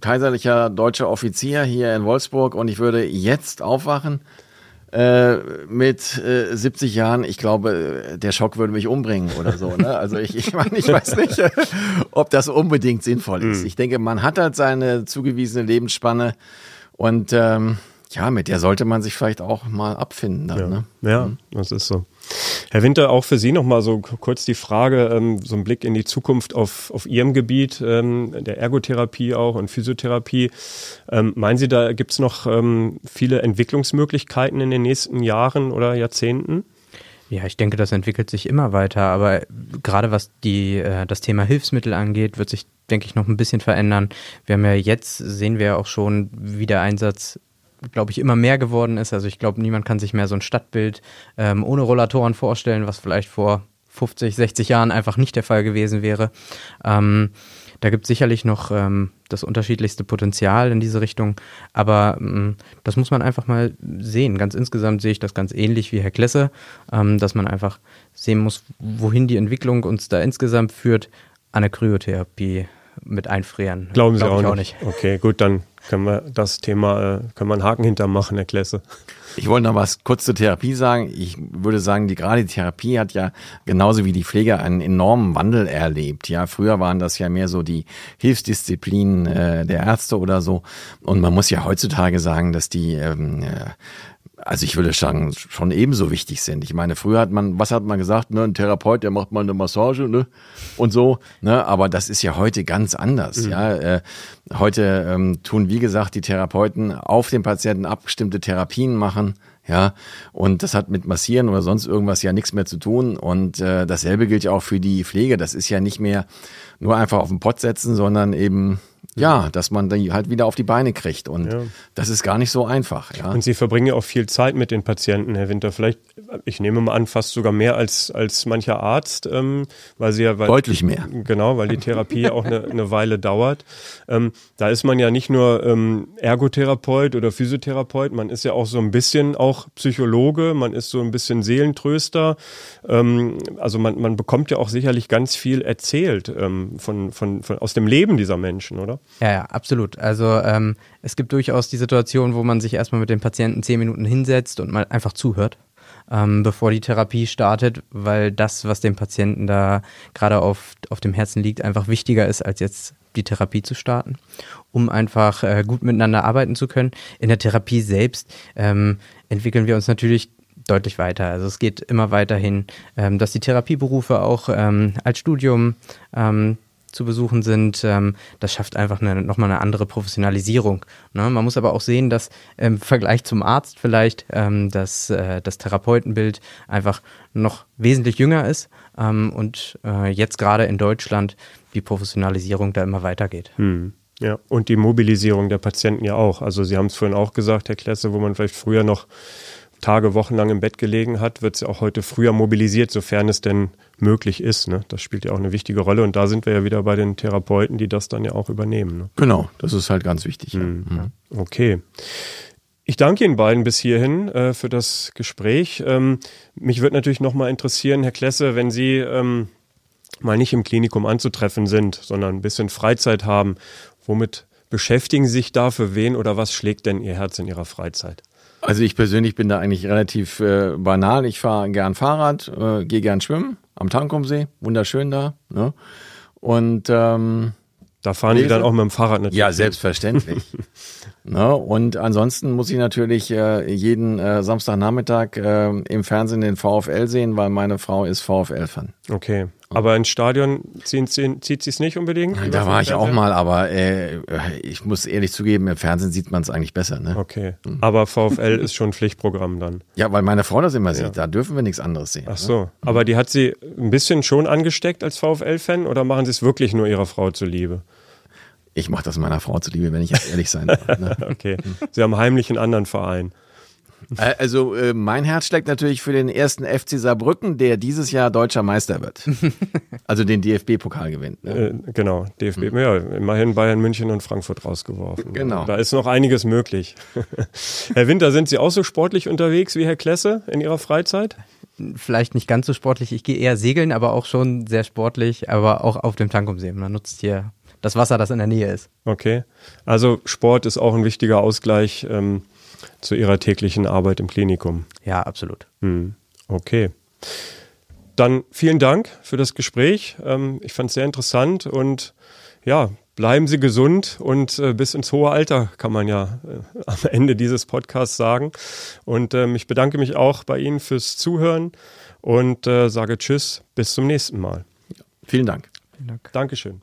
kaiserlicher deutscher Offizier hier in Wolfsburg und ich würde jetzt aufwachen, äh, mit äh, 70 Jahren, ich glaube, der Schock würde mich umbringen oder so. Ne? Also ich, ich meine, ich weiß nicht, ob das unbedingt sinnvoll ist. Mhm. Ich denke, man hat halt seine zugewiesene Lebensspanne und ähm, ja, mit der sollte man sich vielleicht auch mal abfinden. Dann, ja, ne? ja mhm. das ist so. Herr Winter, auch für Sie nochmal so kurz die Frage, ähm, so ein Blick in die Zukunft auf, auf Ihrem Gebiet, ähm, der Ergotherapie auch und Physiotherapie. Ähm, meinen Sie, da gibt es noch viele Entwicklungsmöglichkeiten in den nächsten Jahren oder Jahrzehnten? Ja, ich denke, das entwickelt sich immer weiter, aber gerade was die, äh, das Thema Hilfsmittel angeht, wird sich, denke ich, noch ein bisschen verändern. Wir haben ja jetzt, sehen wir ja auch schon, wie der Einsatz glaube ich, immer mehr geworden ist. Also ich glaube, niemand kann sich mehr so ein Stadtbild ähm, ohne Rollatoren vorstellen, was vielleicht vor 50, 60 Jahren einfach nicht der Fall gewesen wäre. Ähm, da gibt es sicherlich noch ähm, das unterschiedlichste Potenzial in diese Richtung, aber ähm, das muss man einfach mal sehen. Ganz insgesamt sehe ich das ganz ähnlich wie Herr Klesse, ähm, dass man einfach sehen muss, wohin die Entwicklung uns da insgesamt führt, an der Kryotherapie mit einfrieren. Glauben Sie Glaub auch, nicht. auch, nicht. Okay, gut, dann können wir das Thema, äh, können wir einen Haken hintermachen, Herr Klesse. Ich wollte noch was kurz zur Therapie sagen. Ich würde sagen, die gerade die Therapie hat ja genauso wie die Pflege einen enormen Wandel erlebt. Ja, früher waren das ja mehr so die Hilfsdisziplinen äh, der Ärzte oder so. Und man muss ja heutzutage sagen, dass die ähm, äh, also ich würde sagen, schon ebenso wichtig sind. Ich meine, früher hat man, was hat man gesagt, ne, ein Therapeut, der macht mal eine Massage, ne, und so, ne, aber das ist ja heute ganz anders, mhm. ja. Äh, heute ähm, tun, wie gesagt, die Therapeuten auf den Patienten abgestimmte Therapien machen, ja, und das hat mit Massieren oder sonst irgendwas ja nichts mehr zu tun und äh, dasselbe gilt ja auch für die Pflege. Das ist ja nicht mehr nur einfach auf den Pott setzen, sondern eben ja, dass man die halt wieder auf die Beine kriegt. Und ja. das ist gar nicht so einfach. Ja. Und Sie verbringen ja auch viel Zeit mit den Patienten, Herr Winter. Vielleicht, ich nehme mal an, fast sogar mehr als, als mancher Arzt, ähm, weil Sie ja. Weil, Deutlich mehr. Genau, weil die Therapie auch eine, eine Weile dauert. Ähm, da ist man ja nicht nur ähm, Ergotherapeut oder Physiotherapeut, man ist ja auch so ein bisschen auch Psychologe, man ist so ein bisschen Seelentröster. Ähm, also man, man bekommt ja auch sicherlich ganz viel erzählt ähm, von, von, von, aus dem Leben dieser Menschen, oder? Ja, ja, absolut. Also ähm, es gibt durchaus die Situation, wo man sich erstmal mit dem Patienten zehn Minuten hinsetzt und mal einfach zuhört, ähm, bevor die Therapie startet, weil das, was dem Patienten da gerade auf, auf dem Herzen liegt, einfach wichtiger ist, als jetzt die Therapie zu starten, um einfach äh, gut miteinander arbeiten zu können. In der Therapie selbst ähm, entwickeln wir uns natürlich deutlich weiter. Also es geht immer weiterhin, ähm, dass die Therapieberufe auch ähm, als Studium ähm, zu besuchen sind, ähm, das schafft einfach nochmal eine andere Professionalisierung. Ne? Man muss aber auch sehen, dass im Vergleich zum Arzt vielleicht ähm, das, äh, das Therapeutenbild einfach noch wesentlich jünger ist ähm, und äh, jetzt gerade in Deutschland die Professionalisierung da immer weitergeht. Hm. Ja, und die Mobilisierung der Patienten ja auch. Also Sie haben es vorhin auch gesagt, Herr Klesse, wo man vielleicht früher noch Tage, Wochen lang im Bett gelegen hat, wird ja auch heute früher mobilisiert, sofern es denn möglich ist. Ne? Das spielt ja auch eine wichtige Rolle und da sind wir ja wieder bei den Therapeuten, die das dann ja auch übernehmen. Ne? Genau, das ist halt ganz wichtig. Mhm. Ja. Okay. Ich danke Ihnen beiden bis hierhin äh, für das Gespräch. Ähm, mich würde natürlich nochmal interessieren, Herr Klesse, wenn Sie ähm, mal nicht im Klinikum anzutreffen sind, sondern ein bisschen Freizeit haben, womit beschäftigen Sie sich da für wen oder was schlägt denn Ihr Herz in Ihrer Freizeit? Also ich persönlich bin da eigentlich relativ äh, banal. Ich fahre gern Fahrrad, äh, gehe gern schwimmen am Tankumsee, wunderschön da. Ne? Und ähm, da fahren lese. die dann auch mit dem Fahrrad natürlich. Ja, selbstverständlich. ne? Und ansonsten muss ich natürlich äh, jeden äh, Samstagnachmittag äh, im Fernsehen den VfL sehen, weil meine Frau ist VfL-Fan. Okay. Aber ins Stadion ziehen, zieht sie es nicht unbedingt? Da war ich auch mal, aber äh, ich muss ehrlich zugeben, im Fernsehen sieht man es eigentlich besser. Ne? Okay. Mhm. Aber VfL ist schon Pflichtprogramm dann. Ja, weil meine Frau das immer sieht. Da dürfen wir nichts anderes sehen. Ach ne? so. Ne? Aber die hat sie ein bisschen schon angesteckt als VfL-Fan oder machen sie es wirklich nur ihrer Frau zuliebe? Ich mache das meiner Frau zuliebe, wenn ich jetzt ehrlich sein darf. Ne? okay. Sie haben heimlich einen anderen Verein. Also äh, mein Herz schlägt natürlich für den ersten FC Saarbrücken, der dieses Jahr deutscher Meister wird. also den DFB-Pokal gewinnt. Ne? Äh, genau, DFB, mhm. ja, immerhin Bayern München und Frankfurt rausgeworfen. Genau. Da ist noch einiges möglich. Herr Winter, sind Sie auch so sportlich unterwegs wie Herr Klesse in Ihrer Freizeit? Vielleicht nicht ganz so sportlich. Ich gehe eher segeln, aber auch schon sehr sportlich, aber auch auf dem Tankumsee. Man nutzt hier das Wasser, das in der Nähe ist. Okay. Also Sport ist auch ein wichtiger Ausgleich. Ähm, zu Ihrer täglichen Arbeit im Klinikum. Ja, absolut. Hm. Okay. Dann vielen Dank für das Gespräch. Ähm, ich fand es sehr interessant und ja, bleiben Sie gesund und äh, bis ins hohe Alter, kann man ja äh, am Ende dieses Podcasts sagen. Und ähm, ich bedanke mich auch bei Ihnen fürs Zuhören und äh, sage Tschüss, bis zum nächsten Mal. Vielen Dank. Vielen Dank. Dankeschön.